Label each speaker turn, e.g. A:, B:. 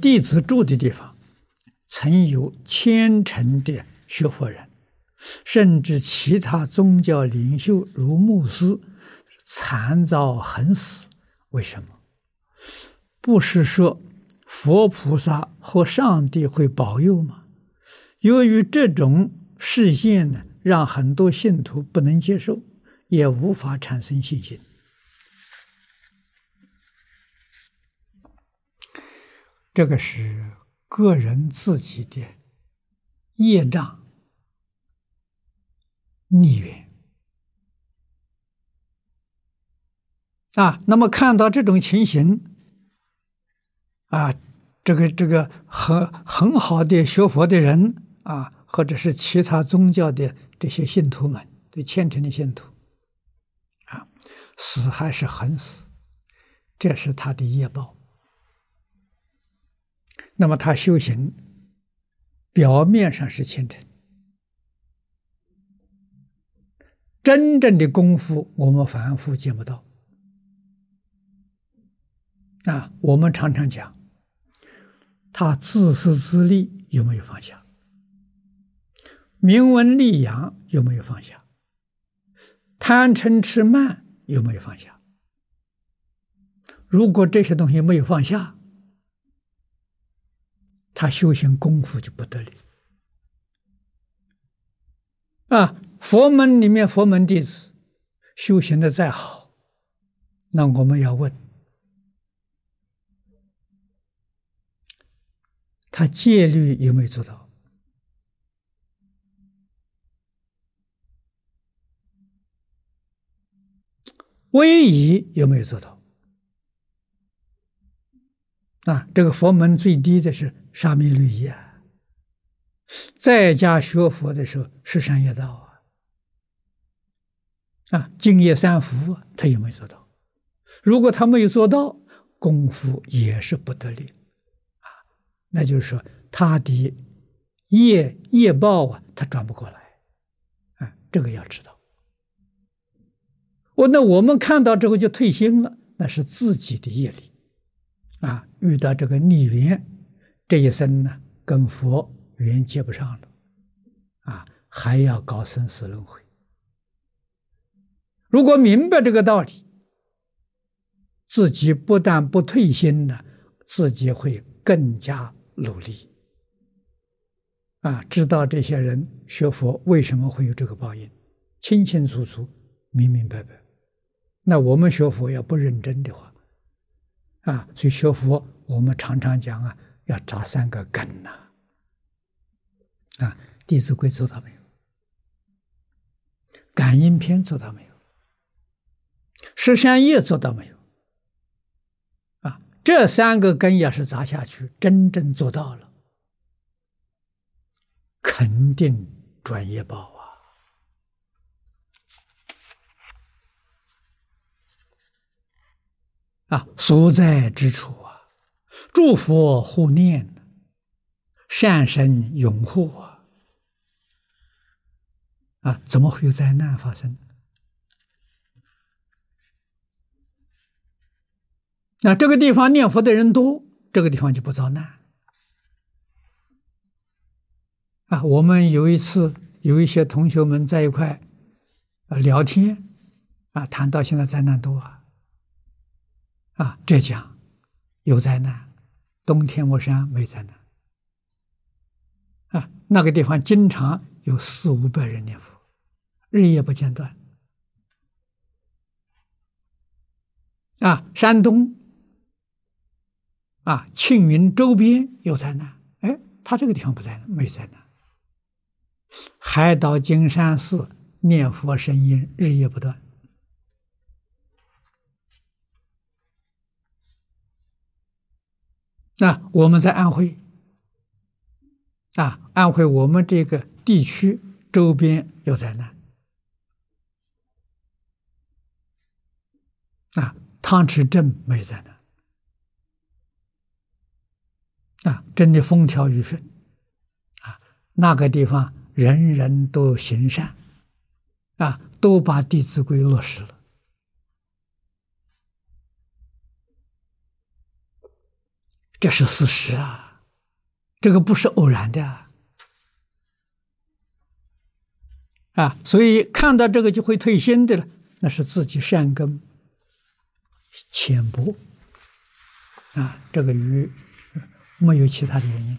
A: 弟子住的地方，曾有虔诚的学佛人，甚至其他宗教领袖如牧师，惨遭横死。为什么？不是说佛菩萨和上帝会保佑吗？由于这种事件呢，让很多信徒不能接受，也无法产生信心。这个是个人自己的业障逆缘啊。那么看到这种情形啊，这个这个很很好的学佛的人啊，或者是其他宗教的这些信徒们，对虔诚的信徒啊，死还是很死，这是他的业报。那么他修行表面上是虔诚，真正的功夫我们反复见不到。啊，我们常常讲，他自私自利有没有放下？名闻利养有没有放下？贪嗔痴慢有没有放下？如果这些东西没有放下，他修行功夫就不得力啊！佛门里面，佛门弟子修行的再好，那我们要问他戒律有没有做到？威仪有没有做到？啊，这个佛门最低的是沙弥律仪啊，在家学佛的时候是善业道啊，啊，净业三福他有没有做到？如果他没有做到，功夫也是不得力啊。那就是说，他的业业报啊，他转不过来啊，这个要知道。我那我们看到之后就退心了，那是自己的业力。啊，遇到这个逆缘，这一生呢，跟佛缘接不上了，啊，还要搞生死轮回。如果明白这个道理，自己不但不退心呢，自己会更加努力。啊，知道这些人学佛为什么会有这个报应，清清楚楚、明明白白。那我们学佛要不认真的话，啊，所以学佛，我们常常讲啊，要扎三个根呐。啊，《弟子规》做到没有？感应篇做到没有？十善业做到没有？啊，这三个根要是扎下去，真正做到了，肯定转业报啊。啊，所在之处啊，诸佛护念，善神拥护啊，啊，怎么会有灾难发生？那这个地方念佛的人多，这个地方就不遭难。啊，我们有一次有一些同学们在一块啊聊天，啊，谈到现在灾难多啊。啊，浙江有灾难，冬天我山没灾难。啊，那个地方经常有四五百人念佛，日夜不间断。啊，山东啊，庆云周边有灾难，哎，他这个地方不灾难，没灾难。海岛金山寺念佛声音日夜不断。那我们在安徽，啊，安徽我们这个地区周边有灾难，啊，汤池镇没灾难，啊，真的风调雨顺，啊，那个地方人人都行善，啊，都把《弟子规》落实了。这是事实啊，这个不是偶然的啊。啊，所以看到这个就会退心的了，那是自己善根浅薄啊，这个与没有其他的原因。